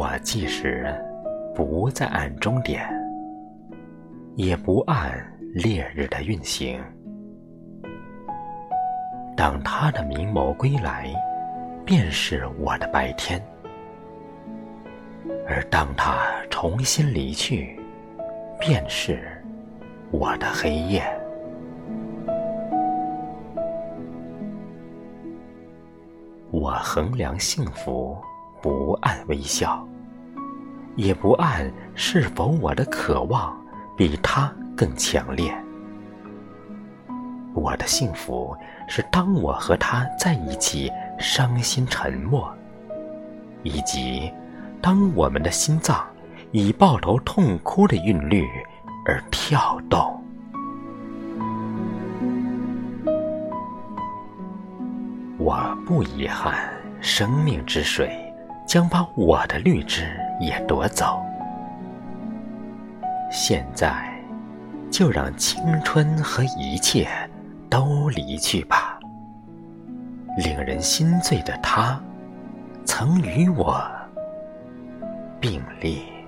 我即使不再按终点，也不按烈日的运行。当他的明眸归来，便是我的白天；而当他重新离去，便是我的黑夜。我衡量幸福，不按微笑，也不按是否我的渴望比他更强烈。我的幸福是当我和他在一起，伤心沉默，以及当我们的心脏以抱头痛哭的韵律而跳动。我不遗憾，生命之水将把我的绿枝也夺走。现在，就让青春和一切都离去吧。令人心醉的他，曾与我并列。